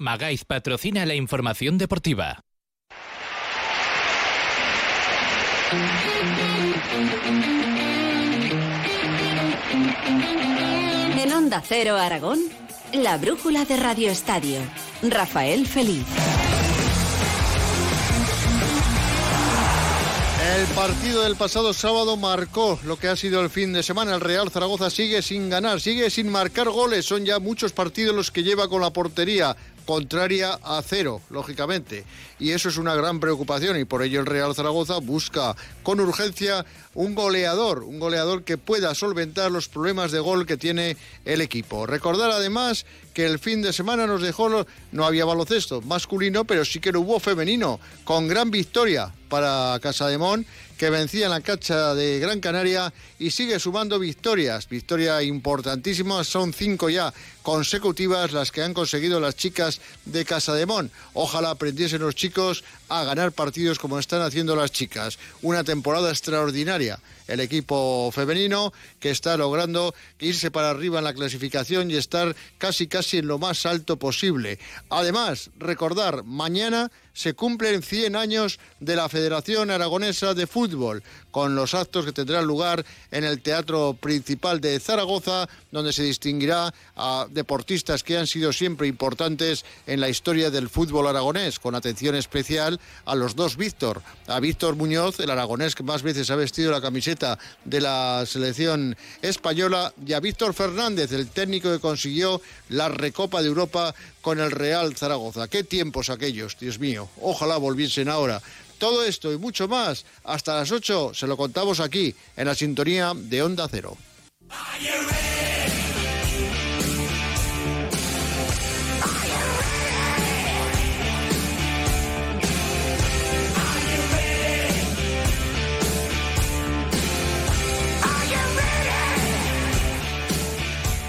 Magaiz patrocina la información deportiva. En Onda Cero Aragón, la brújula de Radio Estadio. Rafael Feliz. El partido del pasado sábado marcó lo que ha sido el fin de semana. El Real Zaragoza sigue sin ganar, sigue sin marcar goles. Son ya muchos partidos los que lleva con la portería contraria a cero, lógicamente. Y eso es una gran preocupación y por ello el Real Zaragoza busca con urgencia un goleador, un goleador que pueda solventar los problemas de gol que tiene el equipo. Recordar además que el fin de semana nos dejó, no había baloncesto masculino, pero sí que lo hubo femenino, con gran victoria para Casademón que vencía en la cancha de Gran Canaria y sigue sumando victorias, victoria importantísima, son cinco ya consecutivas las que han conseguido las chicas de Casademón. Ojalá aprendiesen los chicos a ganar partidos como están haciendo las chicas. Una temporada extraordinaria. El equipo femenino que está logrando irse para arriba en la clasificación y estar casi casi en lo más alto posible. Además, recordar, mañana se cumplen 100 años de la Federación Aragonesa de Fútbol, con los actos que tendrán lugar en el Teatro Principal de Zaragoza, donde se distinguirá a deportistas que han sido siempre importantes en la historia del fútbol aragonés, con atención especial a los dos Víctor, a Víctor Muñoz, el aragonés que más veces ha vestido la camiseta de la selección española, y a Víctor Fernández, el técnico que consiguió la Recopa de Europa con el Real Zaragoza. Qué tiempos aquellos, Dios mío. Ojalá volviesen ahora. Todo esto y mucho más, hasta las 8 se lo contamos aquí, en la sintonía de Onda Cero.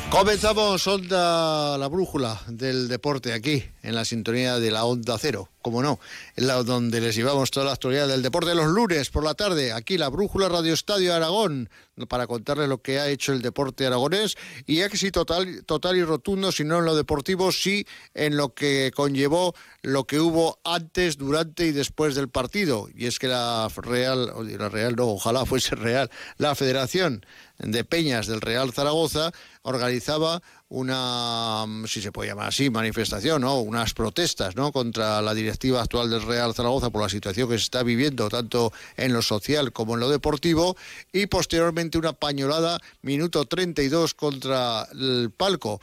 Comenzamos Onda la Brújula del Deporte aquí, en la sintonía de la Onda Cero, como no, en la donde les llevamos toda la actualidad del deporte los lunes por la tarde, aquí la Brújula Radio Estadio Aragón, para contarles lo que ha hecho el deporte aragonés y éxito total, total y rotundo, si no en lo deportivo, sí en lo que conllevó lo que hubo antes, durante y después del partido. Y es que la Real, la Real no, ojalá fuese Real, la Federación de Peñas del Real Zaragoza organizaba una, si se puede llamar así, manifestación, ¿no? unas protestas ¿no? contra la directiva actual del Real Zaragoza por la situación que se está viviendo tanto en lo social como en lo deportivo y posteriormente una pañolada minuto 32 contra el palco.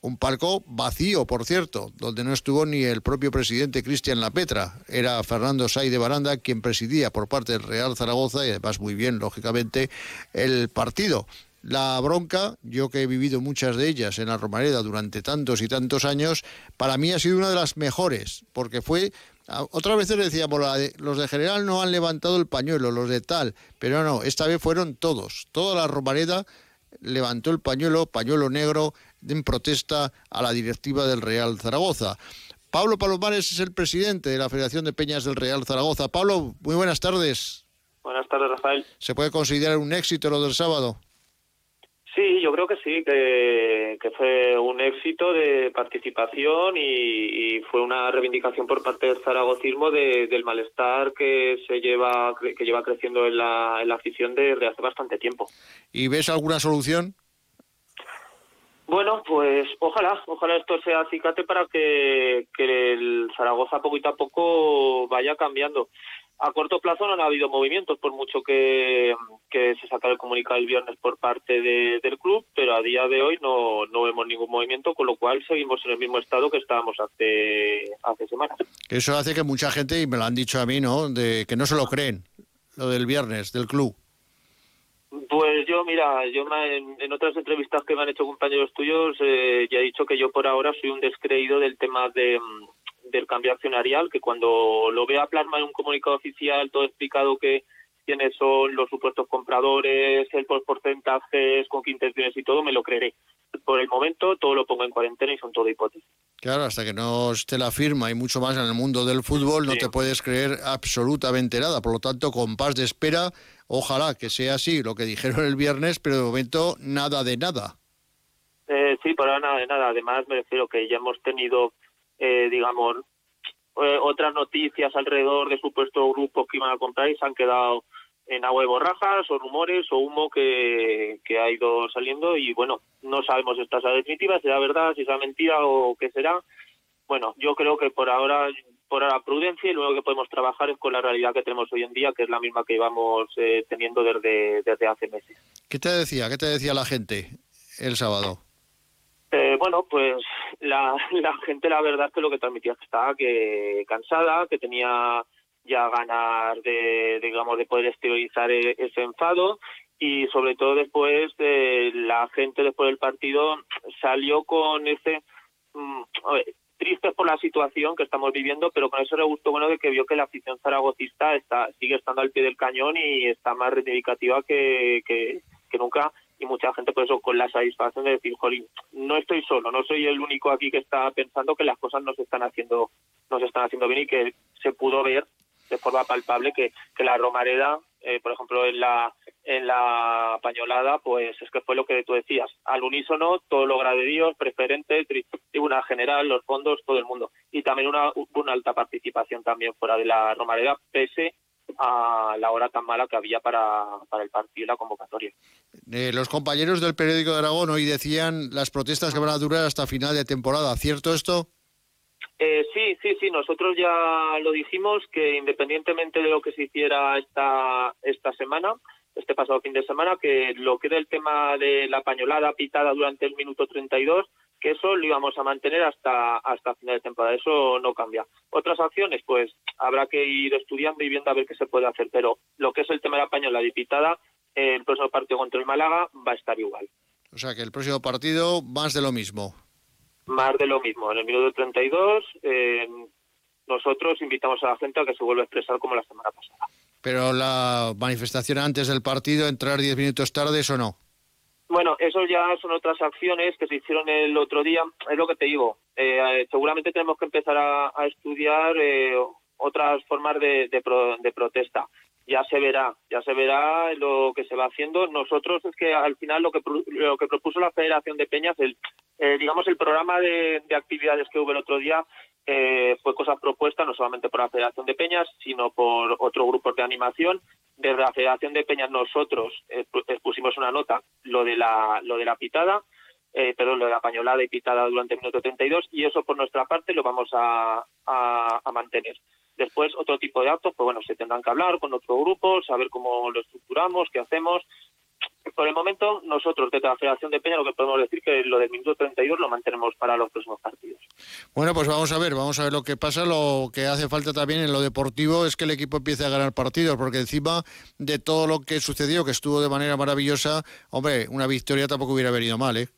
Un palco vacío, por cierto, donde no estuvo ni el propio presidente Cristian Lapetra. Era Fernando Say de Baranda quien presidía por parte del Real Zaragoza y además muy bien, lógicamente, el partido. La bronca, yo que he vivido muchas de ellas en la Romareda durante tantos y tantos años, para mí ha sido una de las mejores, porque fue otras veces decíamos, los de general no han levantado el pañuelo, los de tal, pero no, esta vez fueron todos. Toda la Romareda levantó el pañuelo, pañuelo negro, en protesta a la directiva del Real Zaragoza. Pablo Palomares es el presidente de la Federación de Peñas del Real Zaragoza. Pablo, muy buenas tardes. Buenas tardes, Rafael. ¿Se puede considerar un éxito lo del sábado? Sí, yo creo que sí, que, fue un éxito de participación y, fue una reivindicación por parte del zaragocismo del malestar que se lleva que lleva creciendo en la, en la afición desde hace bastante tiempo. ¿Y ves alguna solución? Bueno, pues ojalá, ojalá esto sea acicate para que, que el Zaragoza poquito a poco vaya cambiando. A corto plazo no han habido movimientos, por mucho que, que se sacara el comunicado el viernes por parte del club, pero a día de hoy no, no vemos ningún movimiento, con lo cual seguimos en el mismo estado que estábamos hace, hace semanas. Eso hace que mucha gente, y me lo han dicho a mí, ¿no?, de que no se lo creen, lo del viernes, del club. Pues yo, mira, yo en, otras entrevistas que me han hecho compañeros tuyos eh, ya he dicho que yo por ahora soy un descreído del tema de, mm, del cambio accionarial, que cuando lo vea plasma en un comunicado oficial todo explicado que quiénes son los supuestos compradores, el porcentajes, con qué intenciones y todo, me lo creeré. Por el momento todo lo pongo en cuarentena y son todo hipótesis. Claro, hasta que no esté la firma y mucho más en el mundo del fútbol, no te puedes creer absolutamente nada. Por lo tanto, con paz de espera, ojalá que sea así lo que dijeron el viernes, pero de momento nada de nada. Eh, sí, para nada de nada. Además, me refiero que ya hemos tenido eh, digamos, eh, otras noticias alrededor de supuestos grupos que iban a comprar y se han quedado en agua de borrajas o rumores o humo que, ha ido saliendo y bueno, no sabemos si esta será definitiva, si será verdad, si será mentira o qué será. Bueno, yo creo que por ahora por la prudencia y lo único que podemos trabajar es con la realidad que tenemos hoy en día, que es la misma que íbamos eh, teniendo desde, desde hace meses. ¿Qué te decía? ¿Qué te decía la gente el sábado? Eh, bueno, pues la, la gente la verdad es que lo que transmitía es que estaba que cansada, que tenía ya ganas de, digamos, de poder exteriorizar e, ese enfado y sobre todo después de la gente después del partido salió con ese mm, tristes por la situación que estamos viviendo, pero con ese regusto bueno de que vio que la afición zaragocista está, sigue estando al pie del cañón y está más reivindicativa que, que, nunca. Y mucha gente por eso con la satisfacción de decir, jolín, no estoy solo, no soy el único aquí que está pensando que las cosas no se están haciendo, no se están haciendo bien y que se pudo ver de forma palpable que, que la Romareda, eh, por ejemplo, en la en la pañolada, pues es que fue lo que tú decías, al unísono, todo lo Dios, preferente, tribuna general, los fondos, todo el mundo. Y también una, una alta participación también fuera de la Romareda, pese a la hora tan mala que había para, para el partido y la convocatoria. Eh, los compañeros del periódico de Aragón hoy decían las protestas que van a durar hasta final de temporada. ¿Cierto esto? Eh, sí, sí, sí. Nosotros ya lo dijimos que independientemente de lo que se hiciera esta, esta semana, este pasado fin de semana, que lo que era el tema de la pañolada pitada durante el minuto 32, que eso lo íbamos a mantener hasta hasta final de temporada, eso no cambia. Otras acciones, pues habrá que ir estudiando y viendo a ver qué se puede hacer, pero lo que es el tema de la pañolada y pitada, el próximo partido contra el Málaga va a estar igual. O sea que el próximo partido más de lo mismo. Más de lo mismo. En el minuto 32 eh, nosotros invitamos a la gente a que se vuelva a expresar como la semana pasada. Pero la manifestación antes del partido, entrar 10 minutos tarde, ¿eso no? Bueno, eso ya son otras acciones que se hicieron el otro día. Es lo que te digo. Eh, seguramente tenemos que empezar a, estudiar eh, otras formas de, de, protesta. Ya se verá, ya se verá lo que se va haciendo. Nosotros es que al final lo que lo que propuso la Federación de Peñas, el, eh, digamos el programa de, de actividades que hubo el otro día, eh, fue cosa propuesta no solamente por la Federación de Peñas, sino por otro grupo de animación. Desde la Federación de Peñas nosotros expusimos una nota, lo de la, lo de la pitada, eh, perdón, lo de la pañolada y pitada durante el minuto 32, y eso por nuestra parte lo vamos a, a, mantener. Después, otro tipo de actos, pues bueno, se tendrán que hablar con otro grupo, saber cómo lo estructuramos, qué hacemos, por el momento, nosotros desde la Federación de Peña lo que podemos decir que lo del minuto 32 lo mantenemos para los próximos partidos. Bueno, pues vamos a ver, vamos a ver lo que pasa. Lo que hace falta también en lo deportivo es que el equipo empiece a ganar partidos, porque encima de todo lo que sucedió, que estuvo de manera maravillosa, hombre, una victoria tampoco hubiera venido mal, ¿eh?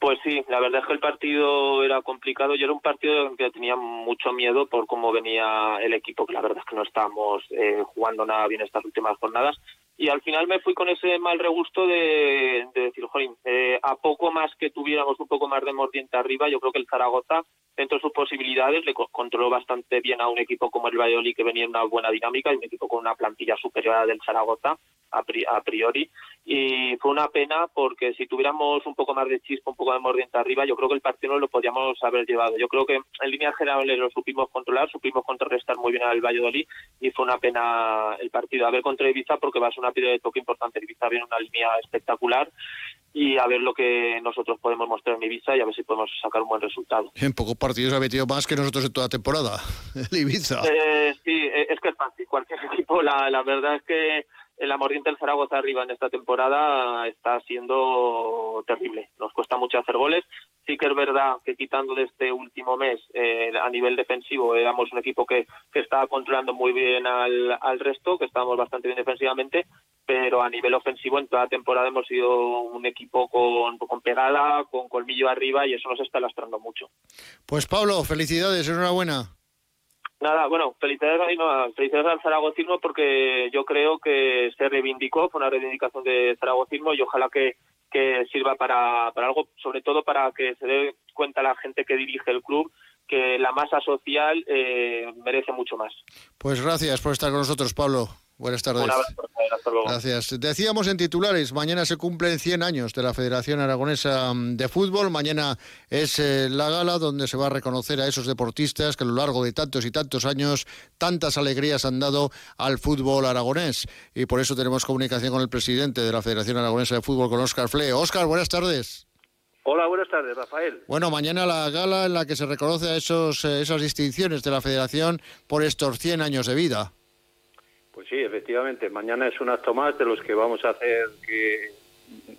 Pues sí, la verdad es que el partido era complicado. Yo era un partido en que tenía mucho miedo por cómo venía el equipo, que la verdad es que no estábamos eh, jugando nada bien estas últimas jornadas y al final me fui con ese mal regusto de, decir, jolín, eh, a poco más que tuviéramos un poco más de mordiente arriba, yo creo que el Zaragoza, dentro de sus posibilidades, le controló bastante bien a un equipo como el Valladolid que venía en una buena dinámica y un equipo con una plantilla superior a del Zaragoza a priori y fue una pena porque si tuviéramos un poco más de chispa, un poco de mordiente arriba, yo creo que el partido no lo podíamos haber llevado. Yo creo que en líneas generales lo supimos controlar, supimos contrarrestar muy bien al Valladolid y fue una pena el partido. A ver contra Ibiza porque va a ser una piedra de toque importante. Ibiza viene una línea espectacular y a ver lo que nosotros podemos mostrar en Ibiza y a ver si podemos sacar un buen resultado. En pocos partidos ha metido más que nosotros en toda temporada, el Ibiza. Eh, sí, es que es fácil. Cualquier equipo, la, la verdad es que el amordiente del Zaragoza arriba en esta temporada está siendo terrible. Nos cuesta mucho hacer goles. Sí que es verdad que quitando de este último mes eh, a nivel defensivo éramos un equipo que, que estaba controlando muy bien al, al resto, que estábamos bastante bien defensivamente, pero a nivel ofensivo en toda la temporada hemos sido un equipo con, con pegada, con colmillo arriba y eso nos está lastrando mucho. Pues Pablo, felicidades, enhorabuena. Nada, bueno, felicidades, felicidades al zaragocismo porque yo creo que se reivindicó, fue una reivindicación de zaragocismo y ojalá que, que sirva para, para algo, sobre todo para que se dé cuenta la gente que dirige el club que la masa social eh, merece mucho más. Pues gracias por estar con nosotros, Pablo. Buenas tardes. Un abrazo, hasta luego. Gracias. Decíamos en titulares, mañana se cumplen 100 años de la Federación Aragonesa de Fútbol. Mañana es eh, la gala donde se va a reconocer a esos deportistas que a lo largo de tantos y tantos años tantas alegrías han dado al fútbol aragonés. Y por eso tenemos comunicación con el presidente de la Federación Aragonesa de Fútbol, con Óscar Fle. Óscar, buenas tardes. Hola, buenas tardes, Rafael. Bueno, mañana la gala en la que se reconoce a esos, eh, esas distinciones de la Federación por estos 100 años de vida. Pues sí, efectivamente, mañana es un acto más de los que vamos a hacer que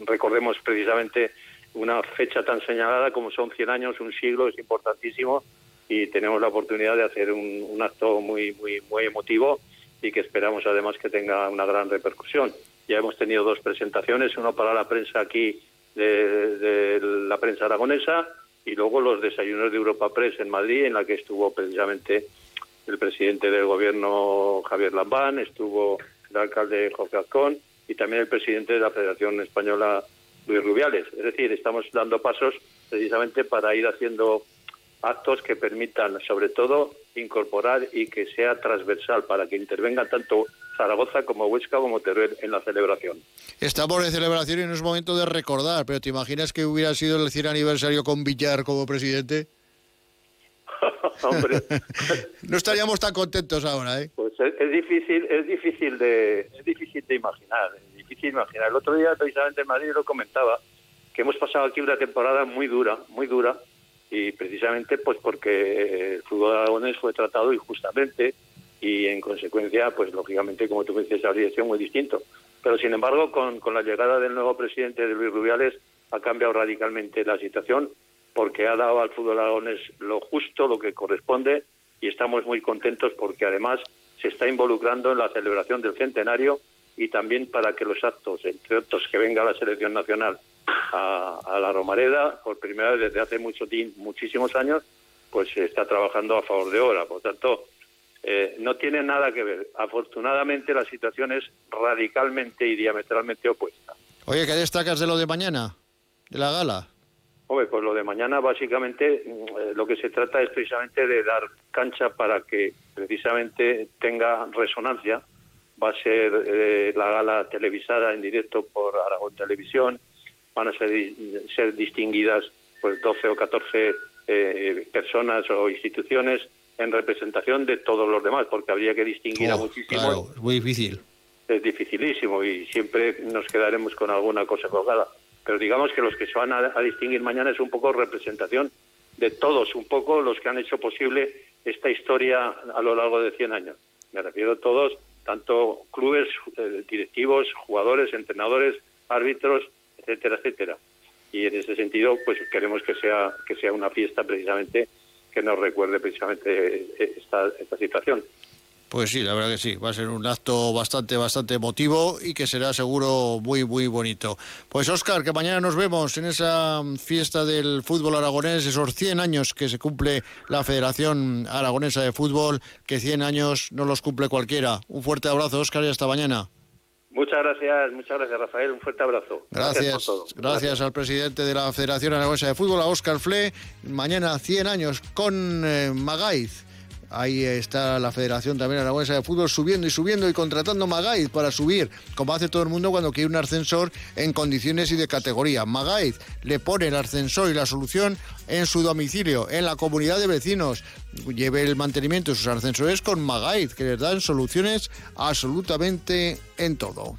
recordemos precisamente una fecha tan señalada como son 100 años, un siglo, es importantísimo y tenemos la oportunidad de hacer un, acto muy, muy, muy emotivo y que esperamos además que tenga una gran repercusión. Ya hemos tenido dos presentaciones, uno para la prensa aquí de, de la prensa aragonesa y luego los desayunos de Europa Press en Madrid, en la que estuvo precisamente el presidente del gobierno Javier Lambán, estuvo el alcalde José Azcón y también el presidente de la Federación Española Luis Rubiales. Es decir, estamos dando pasos precisamente para ir haciendo actos que permitan, sobre todo, incorporar y que sea transversal para que intervenga tanto Zaragoza como Huesca como Teruel en la celebración. Estamos de celebración y no es momento de recordar, pero ¿te imaginas que hubiera sido el 100 aniversario con Villar como presidente? Hombre. no estaríamos tan contentos ahora, ¿eh? Pues es, difícil, es difícil de, es difícil de imaginar, es difícil imaginar. El otro día, precisamente en Madrid, lo comentaba, que hemos pasado aquí una temporada muy dura, muy dura, y precisamente pues porque el fútbol aragonés fue tratado injustamente y en consecuencia, pues lógicamente, como tú dices, habría sido muy distinto. Pero sin embargo, con, con la llegada del nuevo presidente de Luis Rubiales, ha cambiado radicalmente la situación porque ha dado al fútbol aragonés lo justo, lo que corresponde, y estamos muy contentos porque además se está involucrando en la celebración del centenario y también para que los actos, entre otros, que venga la selección nacional a, la Romareda, por primera vez desde hace mucho muchísimos años, pues se está trabajando a favor de obra. Por tanto, eh, no tiene nada que ver. Afortunadamente la situación es radicalmente y diametralmente opuesta. Oye, ¿qué destacas de lo de mañana, de la gala? Hombre, pues lo de mañana básicamente mm, eh, lo que se trata es precisamente de dar cancha para que precisamente tenga resonancia. Va a ser eh, la gala televisada en directo por Aragón Televisión. Van a ser, ser distinguidas pues 12 o 14 eh, personas o instituciones en representación de todos los demás, porque habría que distinguir a muchísimos. Claro, es muy difícil. Es dificilísimo y siempre nos quedaremos con alguna cosa colgada pero digamos que los que se van a, distinguir mañana es un poco representación de todos, un poco los que han hecho posible esta historia a lo largo de 100 años. Me refiero a todos, tanto clubes, eh, directivos, jugadores, entrenadores, árbitros, etcétera, etcétera. Y en ese sentido, pues queremos que sea que sea una fiesta precisamente que nos recuerde precisamente esta, esta situación. Pues sí, la verdad que sí, va a ser un acto bastante, bastante emotivo y que será seguro muy, muy bonito. Pues Óscar, que mañana nos vemos en esa fiesta del fútbol aragonés, esos 100 años que se cumple la Federación Aragonesa de Fútbol, que 100 años no los cumple cualquiera. Un fuerte abrazo, Óscar, y hasta mañana. Muchas gracias, muchas gracias, Rafael. Un fuerte abrazo. Gracias, gracias, al presidente de la Federación Aragonesa de Fútbol, a Óscar Fle. Mañana 100 años con eh, Magaiz Ahí está la Federación también Aragonesa de Fútbol subiendo y subiendo y contratando Magaiz para subir, como hace todo el mundo cuando quiere un ascensor en condiciones y de categoría. Magaiz le pone el ascensor y la solución en su domicilio, en la comunidad de vecinos. Lleve el mantenimiento de sus ascensores con Magaiz, que les dan soluciones absolutamente en todo.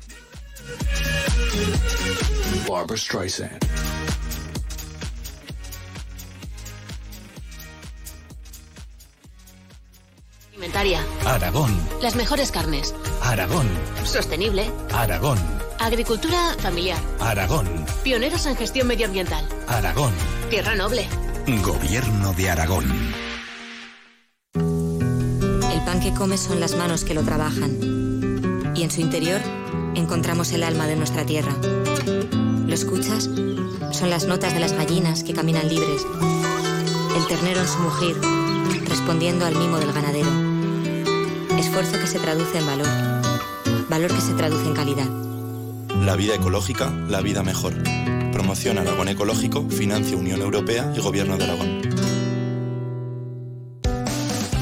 Aragón. Las mejores carnes. Aragón. Sostenible. Aragón. Agricultura familiar. Aragón. Pioneros en gestión medioambiental. Aragón. Tierra noble. Gobierno de Aragón. El pan que comes son las manos que lo trabajan. Y en su interior encontramos el alma de nuestra tierra. ¿Lo escuchas? Son las notas de las gallinas que caminan libres. El ternero en su mugir, respondiendo al mimo del ganadero Esfuerzo que se traduce en valor. Valor que se traduce en calidad. La vida ecológica, la vida mejor. Promoción Aragón Ecológico, financia Unión Europea y Gobierno de Aragón.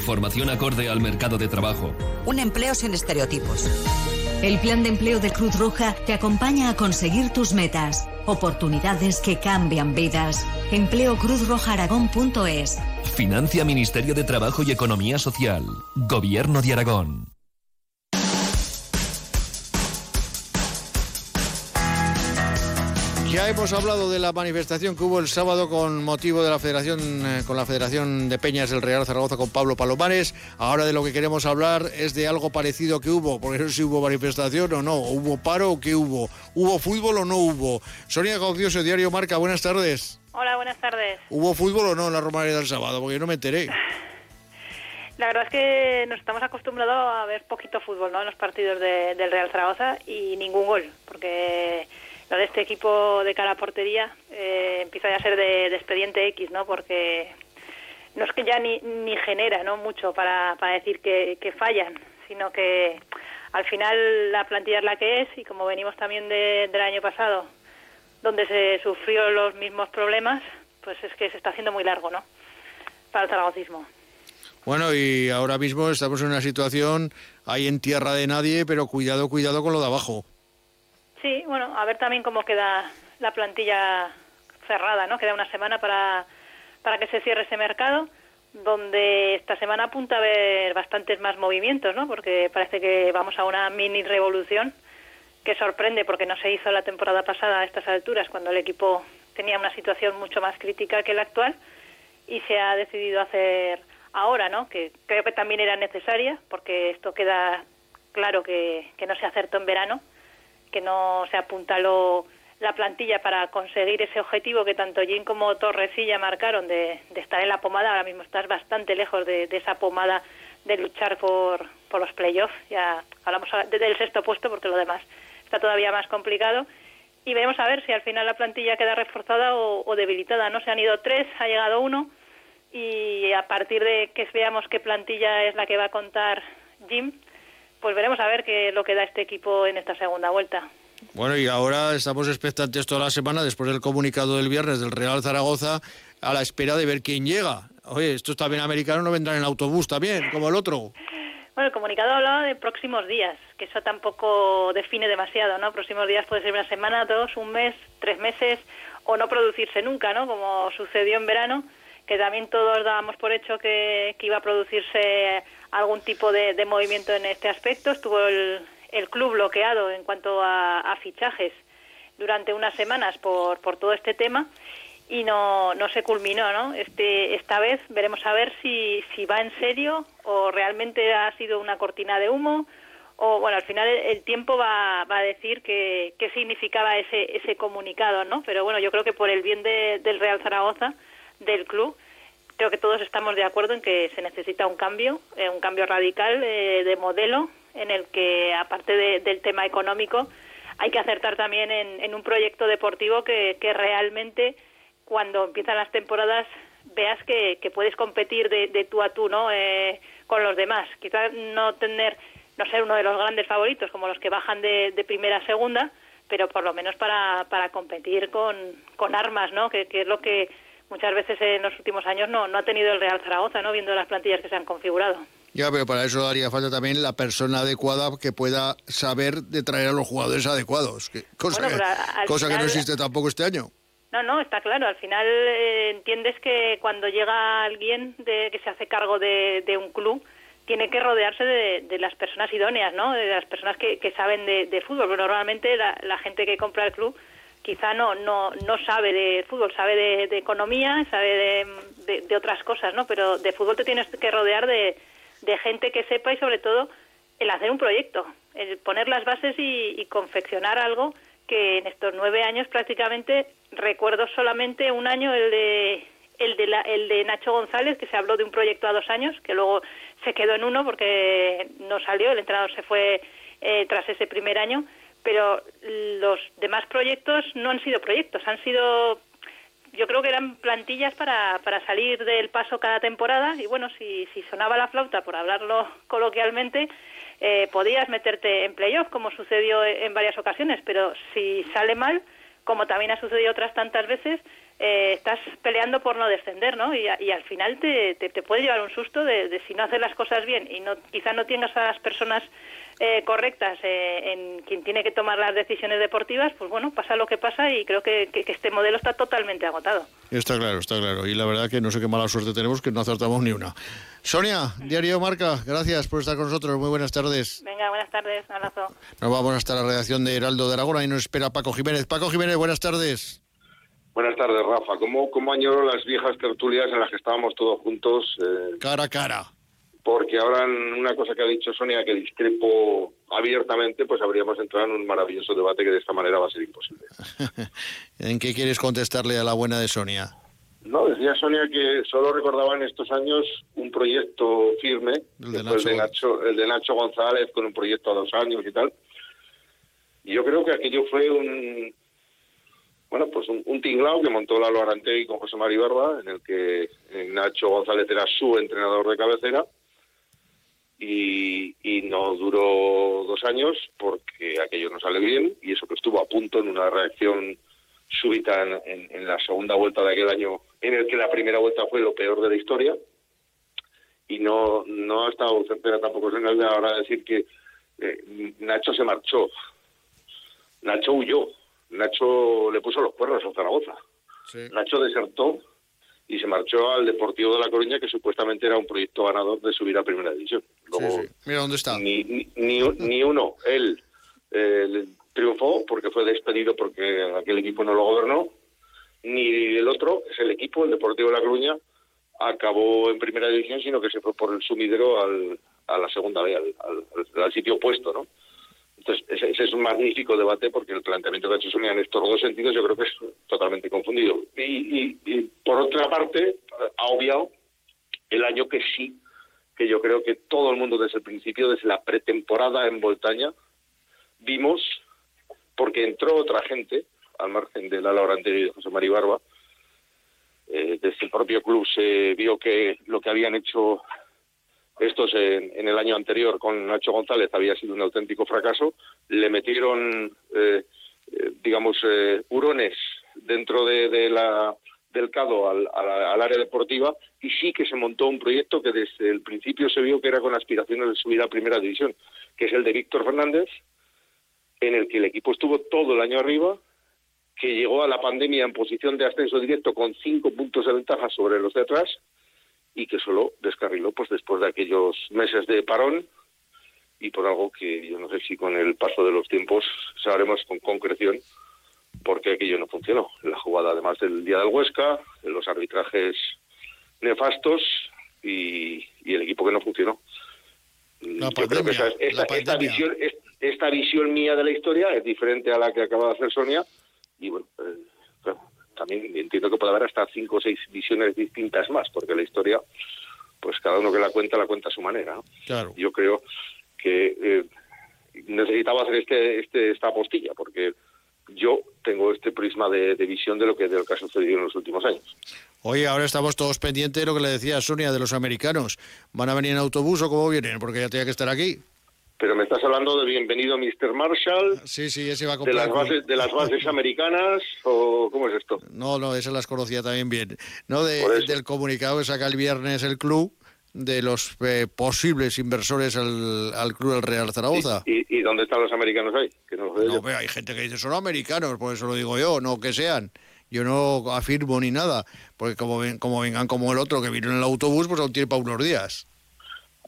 Formación acorde al mercado de trabajo. Un empleo sin estereotipos. El plan de empleo de Cruz Roja te acompaña a conseguir tus metas. Oportunidades que cambian vidas. Empleocruzrojaaragón.es. Financia Ministerio de Trabajo y Economía Social. Gobierno de Aragón. Ya hemos hablado de la manifestación que hubo el sábado con motivo de la Federación eh, con la Federación de Peñas del Real Zaragoza con Pablo Palomares. Ahora de lo que queremos hablar es de algo parecido que hubo, porque no sé si hubo manifestación o no, hubo paro o qué hubo, hubo fútbol o no hubo. Sonia Gaucioso, Diario Marca, buenas tardes. Hola, buenas tardes. ¿Hubo fútbol o no en la Romaría del sábado? Porque yo no me enteré. La verdad es que nos estamos acostumbrados a ver poquito fútbol ¿no? en los partidos del Real Zaragoza y ningún gol, porque lo de este equipo de cara a portería eh, empieza ya a ser de, expediente X, ¿no? Porque no es que ya ni, ni genera, ¿no? Mucho para, para decir que, fallan, sino que al final la plantilla es la que es y como venimos también del año pasado, donde se sufrió los mismos problemas, pues es que se está haciendo muy largo, ¿no? Para el zaragocismo. Bueno, y ahora mismo estamos en una situación ahí en tierra de nadie, pero cuidado, cuidado con lo de abajo. Sí, bueno, a ver también cómo queda la plantilla cerrada, ¿no? Queda una semana para, para que se cierre ese mercado, donde esta semana apunta a haber bastantes más movimientos, ¿no? Porque parece que vamos a una mini revolución que sorprende porque no se hizo la temporada pasada a estas alturas, cuando el equipo tenía una situación mucho más crítica que la actual, y se ha decidido hacer ahora, ¿no? Que creo que también era necesaria, porque esto queda claro que, que no se acertó en verano que no se apuntaló la plantilla para conseguir ese objetivo que tanto Jim como Torresilla marcaron de, estar en la pomada. Ahora mismo estás bastante lejos de, esa pomada de luchar por, por los playoffs. Ya hablamos del sexto puesto porque lo demás está todavía más complicado. Y veremos a ver si al final la plantilla queda reforzada o, debilitada. No se han ido tres, ha llegado uno. Y a partir de que veamos qué plantilla es la que va a contar Jim, pues veremos a ver qué es lo que da este equipo en esta segunda vuelta. Bueno, y ahora estamos expectantes toda la semana, después del comunicado del viernes del Real Zaragoza, a la espera de ver quién llega. Oye, estos también americanos no vendrán en autobús también, como el otro. Bueno, el comunicado hablaba de próximos días, que eso tampoco define demasiado, ¿no? Próximos días puede ser una semana, dos, un mes, tres meses, o no producirse nunca, ¿no? Como sucedió en verano, que también todos dábamos por hecho que, que iba a producirse algún tipo de, movimiento en este aspecto. Estuvo el, club bloqueado en cuanto a, fichajes durante unas semanas por, por todo este tema y no, no se culminó, ¿no? Este, esta vez veremos a ver si, si va en serio o realmente ha sido una cortina de humo o, bueno, al final el, tiempo va, va, a decir qué, qué significaba ese, ese comunicado, ¿no? Pero bueno, yo creo que por el bien del Real Zaragoza, del club, creo que todos estamos de acuerdo en que se necesita un cambio, eh, un cambio radical eh, de modelo en el que, aparte del tema económico, hay que acertar también en, un proyecto deportivo que, realmente, cuando empiezan las temporadas, veas que, puedes competir de, tú a tú, ¿no? Eh, con los demás. Quizás no tener, no ser uno de los grandes favoritos como los que bajan de, primera a segunda, pero por lo menos para, para competir con, con armas, ¿no? que es lo que muchas veces en los últimos años no, no ha tenido el Real Zaragoza, ¿no? viendo las plantillas que se han configurado. Ya, pero para eso haría falta también la persona adecuada que pueda saber de traer a los jugadores adecuados, cosa, que, cosa que no existe tampoco este año. No, no, está claro. Al final eh, entiendes que cuando llega alguien de, que se hace cargo de, un club, tiene que rodearse de, las personas idóneas, ¿no? De las personas que, saben de, fútbol. Pero normalmente la, gente que compra el club quizá no, no, no sabe de fútbol, sabe de, economía, sabe de, otras cosas, ¿no? Pero de fútbol te tienes que rodear de, gente que sepa y sobre todo el hacer un proyecto, el poner las bases y, confeccionar algo que en estos nueve años prácticamente recuerdo solamente un año el de el de, la, el de Nacho González, que se habló de un proyecto a dos años, que luego se quedó en uno porque no salió, el entrenador se fue eh, tras ese primer año, pero los demás proyectos no han sido proyectos, han sido yo creo que eran plantillas para, para salir del paso cada temporada y bueno, si, si sonaba la flauta, por hablarlo coloquialmente, eh, podías meterte en playoff, como sucedió en varias ocasiones, pero si sale mal, como también ha sucedido otras tantas veces, eh, estás peleando por no descender, ¿no? Y, al final te, te, puede llevar un susto de, si no haces las cosas bien y no quizás no tengas a las personas eh, correctas eh, en quien tiene que tomar las decisiones deportivas, pues bueno, pasa lo que pasa y creo que, este modelo está totalmente agotado. Está claro, está claro. Y la verdad que no sé qué mala suerte tenemos que no acertamos ni una. Sonia, Diario Marca, gracias por estar con nosotros. Muy buenas tardes. Venga, buenas tardes. Abrazo. Nos vamos hasta la redacción de Heraldo de Aragón. Ahí nos espera Paco Jiménez. Paco Jiménez, buenas tardes. Buenas tardes, Rafa. ¿Cómo, cómo añoro las viejas tertulias en las que estábamos todos juntos? Eh, cara a cara. Porque ahora en una cosa que ha dicho Sonia, que discrepo abiertamente, pues habríamos entrado en un maravilloso debate que de esta manera va a ser imposible. ¿En qué quieres contestarle a la buena de Sonia? No, decía Sonia que solo recordaba en estos años un proyecto firme, el de, Nacho. el de Nacho González con un proyecto a dos años y tal. Y yo creo que aquello fue un, bueno, pues un, tinglao que montó Lalo Arantegui con José María Barba, en el que eh, Nacho González era su entrenador de cabecera, y, no duró dos años porque aquello no sale bien, y eso que estuvo a punto en una reacción súbita en, la segunda vuelta de aquel año, en el que la primera vuelta fue lo peor de la historia, y no, no ha estado certera tampoco en el de ahora decir que eh, Nacho se marchó, Nacho huyó, Nacho le puso los cuernos a Zaragoza. Nacho desertó y se marchó al Deportivo de La Coruña, que supuestamente era un proyecto ganador de subir a Primera División. Mira dónde está. Ni, ni, uno, él eh, triunfó porque fue despedido porque aquel equipo no lo gobernó, ni el otro, es el equipo, el Deportivo de La Coruña, acabó en Primera División, sino que se fue por el sumidero al, a la segunda vez, al, al sitio opuesto, ¿no? Entonces, ese, es un magnífico debate porque el planteamiento que ha hecho Sonia en estos dos sentidos yo creo que es totalmente confundido. Y, por otra parte, ha obviado el año que sí, que yo creo que todo el mundo desde el principio, desde la pretemporada en Voltaña, vimos, porque entró otra gente, al margen de la Laura anterior de José María Barba, eh, desde el propio club se vio que lo que habían hecho estos en, en, el año anterior con Nacho González había sido un auténtico fracaso. Le metieron, eh, eh, digamos, eh, hurones dentro de, la, del CADO al, al, área deportiva y sí que se montó un proyecto que desde el principio se vio que era con aspiraciones de subir a primera división, que es el de Víctor Fernández, en el que el equipo estuvo todo el año arriba, que llegó a la pandemia en posición de ascenso directo con cinco puntos de ventaja sobre los de atrás y que solo descarriló pues después de aquellos meses de parón y por algo que yo no sé si con el paso de los tiempos sabremos con concreción porque aquello no funcionó. La jugada además del día del Huesca, los arbitrajes nefastos y, el equipo que no funcionó. yo creo que esta, visión, esta visión mía de la historia es diferente a la que acaba de hacer Sonia y bueno, eh, también entiendo que puede haber hasta cinco o seis visiones distintas más, porque la historia, pues cada uno que la cuenta, la cuenta a su manera. Claro. Yo creo que eh, necesitaba hacer este, este, esta apostilla, porque yo tengo este prisma de, visión de lo que, de lo que ha sucedido en los últimos años. Oye, ahora estamos todos pendientes de lo que le decía Sonia de los americanos. ¿Van a venir en autobús o cómo vienen? Porque ya tenía que estar aquí. Pero me estás hablando de Bienvenido Mr. Marshall. Sí, sí, ese va a de las bases De las bases americanas, o ¿cómo es esto? No, no, esas las conocía también bien. No, del comunicado que saca el viernes el club de los eh, posibles inversores al, al, club del Real Zaragoza. ¿Y, dónde están los americanos ahí? Que no, no hay gente que dice son americanos, por eso lo digo yo, no que sean. Yo no afirmo ni nada, porque como, ven, como vengan como el otro que vino en el autobús, pues aún tiene para unos días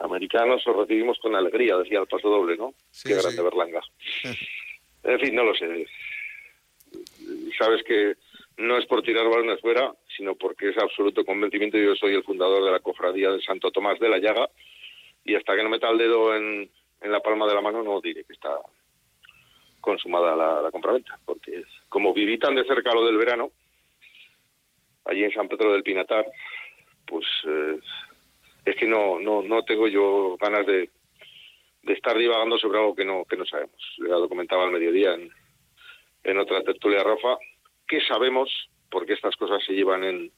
americanos os recibimos con alegría, decía el paso doble, ¿no? Qué grande Berlanga. en fin, no lo sé. Sabes que no es por tirar balones fuera, sino porque es absoluto convencimiento. Yo soy el fundador de la cofradía de Santo Tomás de la Llaga y hasta que no meta el dedo en, en la palma de la mano no diré que está consumada la, la compraventa, porque es, como viví tan de cerca lo del verano, allí en San Pedro del Pinatar, pues eh, es que no, no, no tengo yo ganas de, de estar divagando sobre algo que no, que no sabemos. Ya lo comentaba al mediodía en, en otra tertulia Rafa, ¿qué sabemos? Porque estas cosas se llevan en,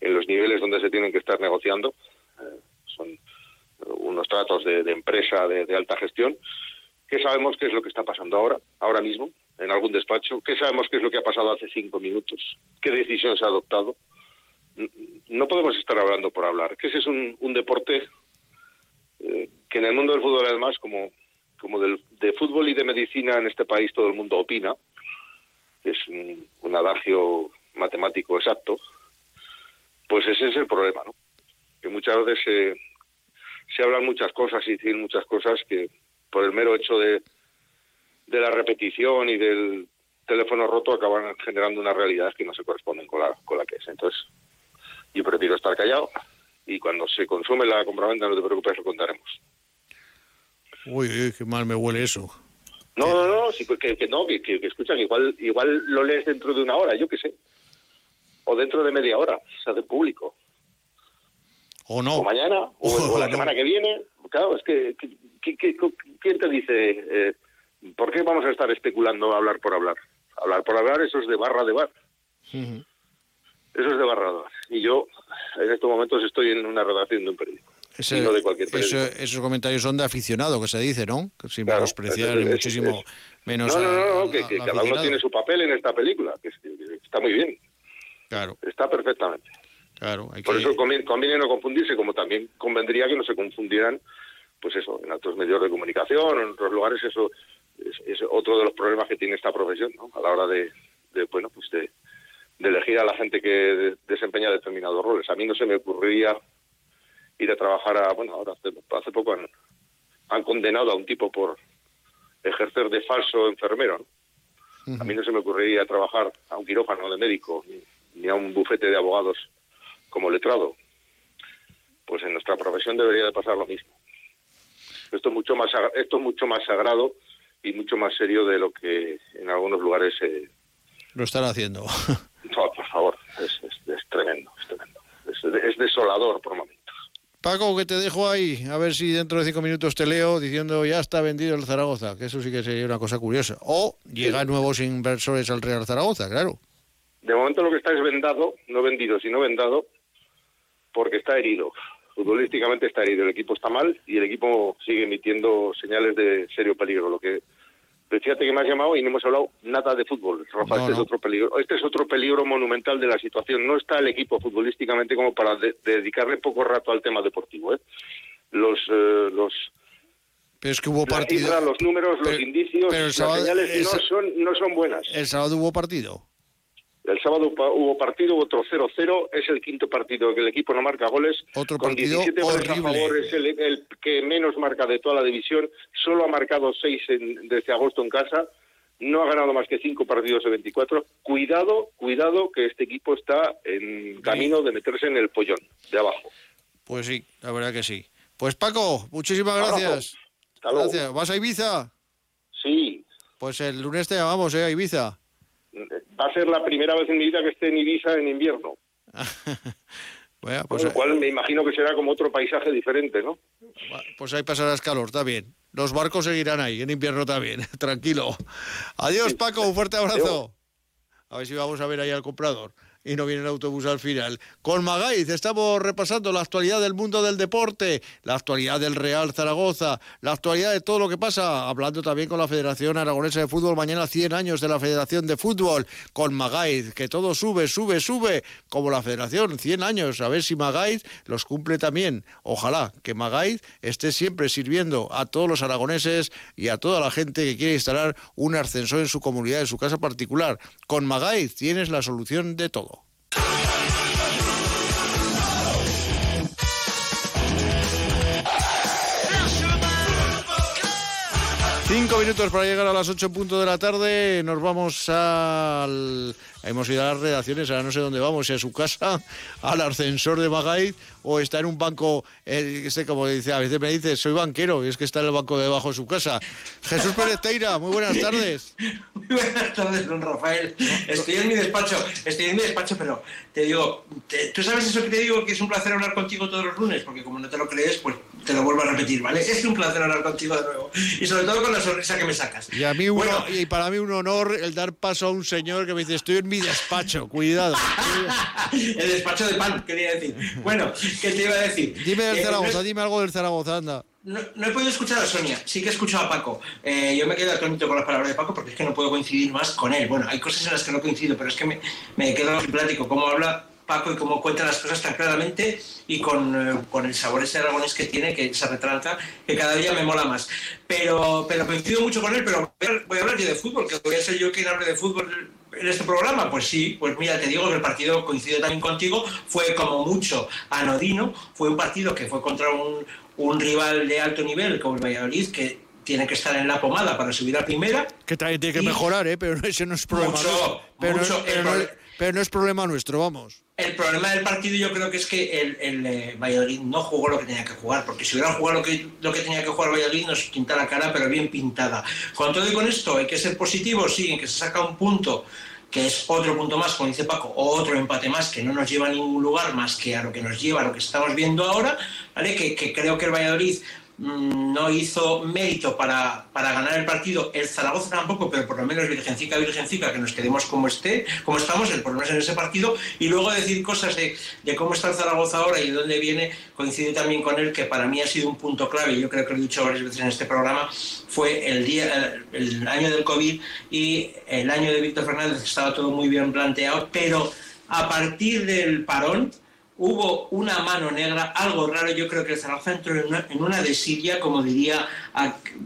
en los niveles donde se tienen que estar negociando. Eh, son unos tratos de, empresa de, de, alta gestión. ¿Qué sabemos qué es lo que está pasando ahora, ahora mismo, en algún despacho? ¿Qué sabemos qué es lo que ha pasado hace cinco minutos? ¿Qué decisión se ha adoptado? No podemos estar hablando por hablar, que ese es un, un deporte eh, que en el mundo del fútbol además, como, como del, de fútbol y de medicina en este país todo el mundo opina, es un, un adagio matemático exacto, pues ese es el problema, ¿no? Que muchas veces se, se hablan muchas cosas y dicen muchas cosas que por el mero hecho de, de la repetición y del teléfono roto acaban generando una realidad que no se corresponden con la, con la que es. Entonces, yo prefiero estar callado y cuando se consume la compraventa, no te preocupes, lo contaremos. Uy, uy, qué mal me huele eso. No, no, no, sí, que, que no, que, que, escuchan, igual, igual lo lees dentro de una hora, yo qué sé. O dentro de media hora, se hace público. O no. O mañana, o, o, o la no. semana que viene. Claro, es que, ¿quién te dice eh, por qué vamos a estar especulando hablar por hablar? Hablar por hablar, eso es de barra de bar. Uh -huh. Eso es de barra de bar. Y yo, en estos momentos, estoy en una redacción de un periódico. Ese, no de cualquier periódico. Eso, esos comentarios son de aficionado, que se dice, ¿no? Sin claro, menospreciar es, es, muchísimo es, menos. No, no, no, a, no que, que cada uno tiene su papel en esta película, que, está muy bien. Claro. Está perfectamente. Claro, hay Por que... eso conviene, conviene, no confundirse, como también convendría que no se confundieran, pues eso, en otros medios de comunicación, en otros lugares, eso es, es otro de los problemas que tiene esta profesión, ¿no? A la hora de, de bueno, pues de, de, elegir a la gente que de, desempeña determinados roles. A mí no se me ocurriría ir a trabajar a, bueno, ahora hace, hace poco han, han, condenado a un tipo por ejercer de falso enfermero, ¿no? Uh -huh. A mí no se me ocurriría trabajar a un quirófano de médico ni, ni a un bufete de abogados como letrado. Pues en nuestra profesión debería de pasar lo mismo. Esto es mucho más esto es mucho más sagrado y mucho más serio de lo que en algunos lugares eh... lo están haciendo. no, por favor, es, es, es tremendo, es tremendo. Es, es, desolador por momentos. Paco, que te dejo ahí, a ver si dentro de cinco minutos te leo diciendo ya está vendido el Zaragoza, que eso sí que sería una cosa curiosa. O llegan sí. nuevos inversores al Real Zaragoza, claro. De momento lo que está es vendado, no vendido, sino vendado, porque está herido. Futbolísticamente está herido. El equipo está mal y el equipo sigue emitiendo señales de serio peligro. Lo que fíjate que me has llamado y no hemos hablado nada de fútbol, Rafa. No, este no. es otro peligro. Este es otro peligro monumental de la situación. No está el equipo futbolísticamente como para de, de dedicarle poco rato al tema deportivo. ¿eh? Los eh, los pero es que hubo partido. Cifra, los números, pero, los indicios, las sábado, señales esa... no son no son buenas. El sábado hubo partido. El sábado hubo partido, otro 0-0, es el quinto partido que el equipo no marca goles. Otro con partido 17 goles a favor, es el, el, que menos marca de toda la división. Solo ha marcado 6 en, desde agosto en casa. No ha ganado más que 5 partidos de 24. Cuidado, cuidado, que este equipo está en camino de meterse en el pollón de abajo. Pues sí, la verdad que sí. Pues Paco, muchísimas gracias. Hasta luego. Gracias. ¿Vas a Ibiza? Sí. Pues el lunes te llamamos, ¿eh? A Ibiza va a ser la primera vez en mi vida que esté en Ibiza en invierno. bueno, pues, Con lo cual me imagino que será como otro paisaje diferente, ¿no? Pues ahí pasarás calor, está bien. Los barcos seguirán ahí, en invierno también, tranquilo. Adiós. Paco, un fuerte abrazo. A ver si vamos a ver ahí al comprador y no viene el autobús al final. Con Magaiz estamos repasando la actualidad del mundo del deporte, la actualidad del Real Zaragoza, la actualidad de todo lo que pasa, hablando también con la Federación Aragonesa de Fútbol, mañana 100 años de la Federación de Fútbol, con Magaiz, que todo sube, sube, sube, como la Federación, 100 años, a ver si Magaiz los cumple también. Ojalá que Magaiz esté siempre sirviendo a todos los aragoneses y a toda la gente que quiere instalar un ascensor en su comunidad, en su casa particular. Con Magaiz tienes la solución de todo. Cinco minutos para llegar a las ocho puntos de la tarde. Nos vamos al hemos ido a las redacciones, ahora no sé dónde vamos, si a su casa, al ascensor de Magaiz o está en un banco, eh, este como dice, a veces me dice, soy banquero, y es que está en el banco debajo de su casa. Jesús Pérez Teira, muy buenas tardes. Muy buenas tardes, don Rafael. Estoy en mi despacho, estoy en mi despacho, pero te digo, ¿tú sabes eso que te digo, que es un placer hablar contigo todos los lunes? Porque como no te lo crees, pues te lo vuelvo a repetir, ¿vale? Es un placer hablar contigo de nuevo. Y sobre todo con la sonrisa que me sacas. Y a mí bueno, y para mí un honor el dar paso a un señor que me dice, estoy en mi despacho, cuidado. el despacho de pan, quería decir. Bueno, ¿qué te iba a decir? Dime del eh, Zaragoza, dime algo del Zaragoza, anda. No, he podido escuchar a Sonia, sí que he escuchado a Paco. Eh, yo me quedo atónito con las palabras de Paco porque es que no puedo coincidir más con él. Bueno, hay cosas en las que no coincido, pero es que me, me quedo plático cómo habla Paco y cómo cuenta las cosas tan claramente y con, eh, con el sabor ese aragonés que tiene, que se retrata, que cada día me mola más. Pero, pero coincido mucho con él, pero voy a hablar yo de fútbol, que voy a ser yo quien hable de fútbol en este programa? Pues sí, pues mira, te digo que el partido coincide también contigo, fue como mucho anodino, fue un partido que fue contra un, un rival de alto nivel como el Valladolid, que tiene que estar en la pomada para subir a primera. Que también tiene que mejorar, ¿eh? pero ese no es problema. Mucho, pero, mucho, pero, no, es problema nuestro, vamos. El problema del partido yo creo que es que el, el eh, Valladolid no jugó lo que tenía que jugar, porque si hubiera jugado lo que, lo que tenía que jugar Valladolid nos pinta la cara, pero bien pintada. Con todo y con esto, hay que ser positivo, sí, en que se saca un punto que es otro punto más, como dice Paco, otro empate más que no nos lleva a ningún lugar más que a lo que nos lleva, a lo que estamos viendo ahora, ¿vale? Que creo que el Valladolid Mm, no hizo mérito para, para, ganar el partido, el Zaragoza tampoco, pero por lo menos virgencica, virgencica, que nos quedemos como esté, como estamos, por lo en ese partido, y luego decir cosas de, de, cómo está el Zaragoza ahora y de dónde viene, coincide también con él, que para mí ha sido un punto clave, yo creo que lo he dicho varias veces en este programa, fue el, día, el año del COVID y el año de Víctor Fernández, estaba todo muy bien planteado, pero a partir del parón, hubo una mano negra, algo raro, yo creo que el Zaragoza entró en una, en una como diría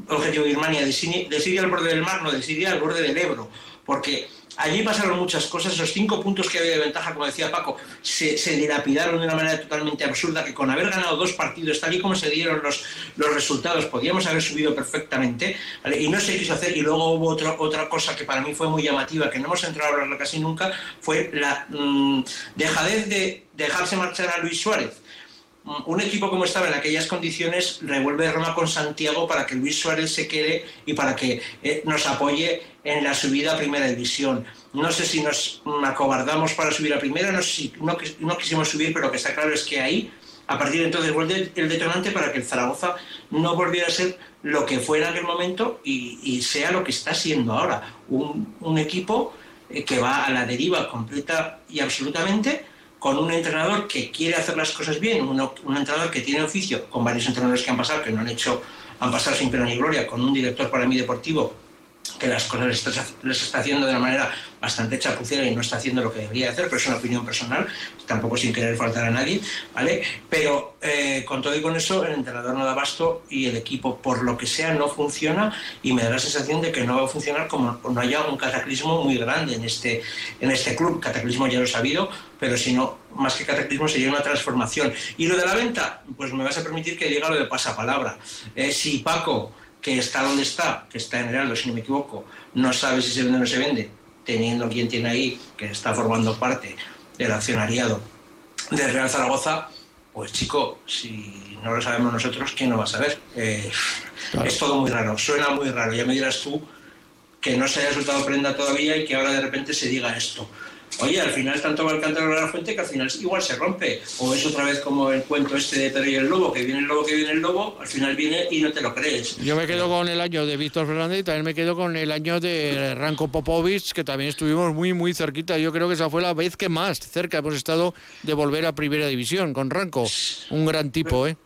Objetivo Birmania, desidia al borde del mar, no desidia al borde del Ebro, porque Allí pasaron muchas cosas, esos cinco puntos que había de ventaja, como decía Paco, se, se, dilapidaron de una manera totalmente absurda, que con haber ganado dos partidos, tal y como se dieron los, los resultados, podíamos haber subido perfectamente, y no se quiso hacer, y luego hubo otro, otra cosa que para mí fue muy llamativa, que no hemos entrado a hablarlo casi nunca, fue la mm, dejadez de dejarse marchar a Luis Suárez un equipo como estaba en aquellas condiciones revuelve Roma con Santiago para que Luis Suárez se quede y para que eh, nos apoye en la subida a Primera División. No sé si nos acobardamos para subir a Primera, no, sé si, no, quisimos subir, pero lo que está claro es que ahí, a partir de entonces, vuelve el detonante para que el Zaragoza no volviera a ser lo que fue en aquel momento y, sea lo que está siendo ahora. Un, un equipo eh, que va a la deriva completa y absolutamente con un entrenador que quiere hacer las cosas bien, un, entrenador que tiene oficio, con varios entrenadores que han pasado, que no han hecho, han pasado sin pena ni gloria, con un director para mí deportivo que las cosas les está, haciendo de una manera bastante chapucera y no está haciendo lo que debería hacer, pero es una opinión personal, tampoco sin querer faltar a nadie, ¿vale? Pero eh, con todo y con eso, el entrenador no da basto y el equipo, por lo que sea, no funciona y me da la sensación de que no va a funcionar como no haya un cataclismo muy grande en este, en este club. Cataclismo ya lo he sabido, pero si no, más que cataclismo sería una transformación. Y lo de la venta, pues me vas a permitir que diga lo de pasapalabra. Eh, si Paco que está donde está, que está en Heraldo, si no me equivoco, no sabe si se vende o no se vende, teniendo quien tiene ahí, que está formando parte del accionariado de Real Zaragoza, pues chico, si no lo sabemos nosotros, ¿quién lo va a saber? Eh, es todo muy raro, suena muy raro. Ya me dirás tú que no se haya soltado prenda todavía y que ahora de repente se diga esto. Oye, al final tanto va el cántaro de la fuente que al final igual se rompe. O es otra vez como el cuento este de Pedro y el Lobo, que viene el lobo, que viene el lobo, al final viene y no te lo crees. Yo me quedo con el año de Víctor Fernández y también me quedo con el año de Ranko Popovich, que también estuvimos muy, muy cerquita. Yo creo que esa fue la vez que más cerca hemos estado de volver a Primera División con Ranko. Un gran tipo, ¿eh?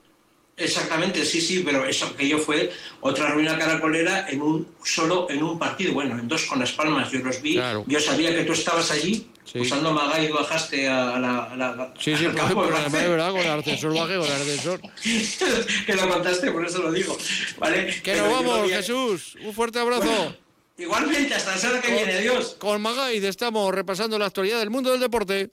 Exactamente, sí, sí, pero eso aquello fue otra ruina caracolera en un solo en un partido, bueno, en dos con las palmas, yo los vi, yo sabía que tú estabas allí, usando Maga y bajaste a la, Sí, sí, pues, pues, además de verdad, con el ascensor bajé, con el ascensor. que lo contaste, por eso lo digo, ¿vale? Que nos vamos, Jesús, un fuerte abrazo. igualmente, hasta la semana que viene, adiós. Con Magaid estamos repasando la actualidad del mundo del deporte.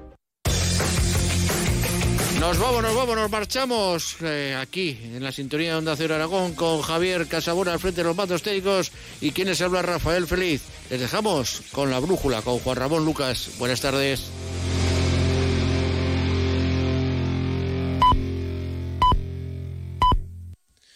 Nos vamos, nos vamos, nos marchamos eh, aquí en la sintonía de Onda Cero Aragón con Javier Casabona al frente de los mandos técnicos y quienes habla Rafael Feliz. Les dejamos con la brújula con Juan Ramón Lucas. Buenas tardes.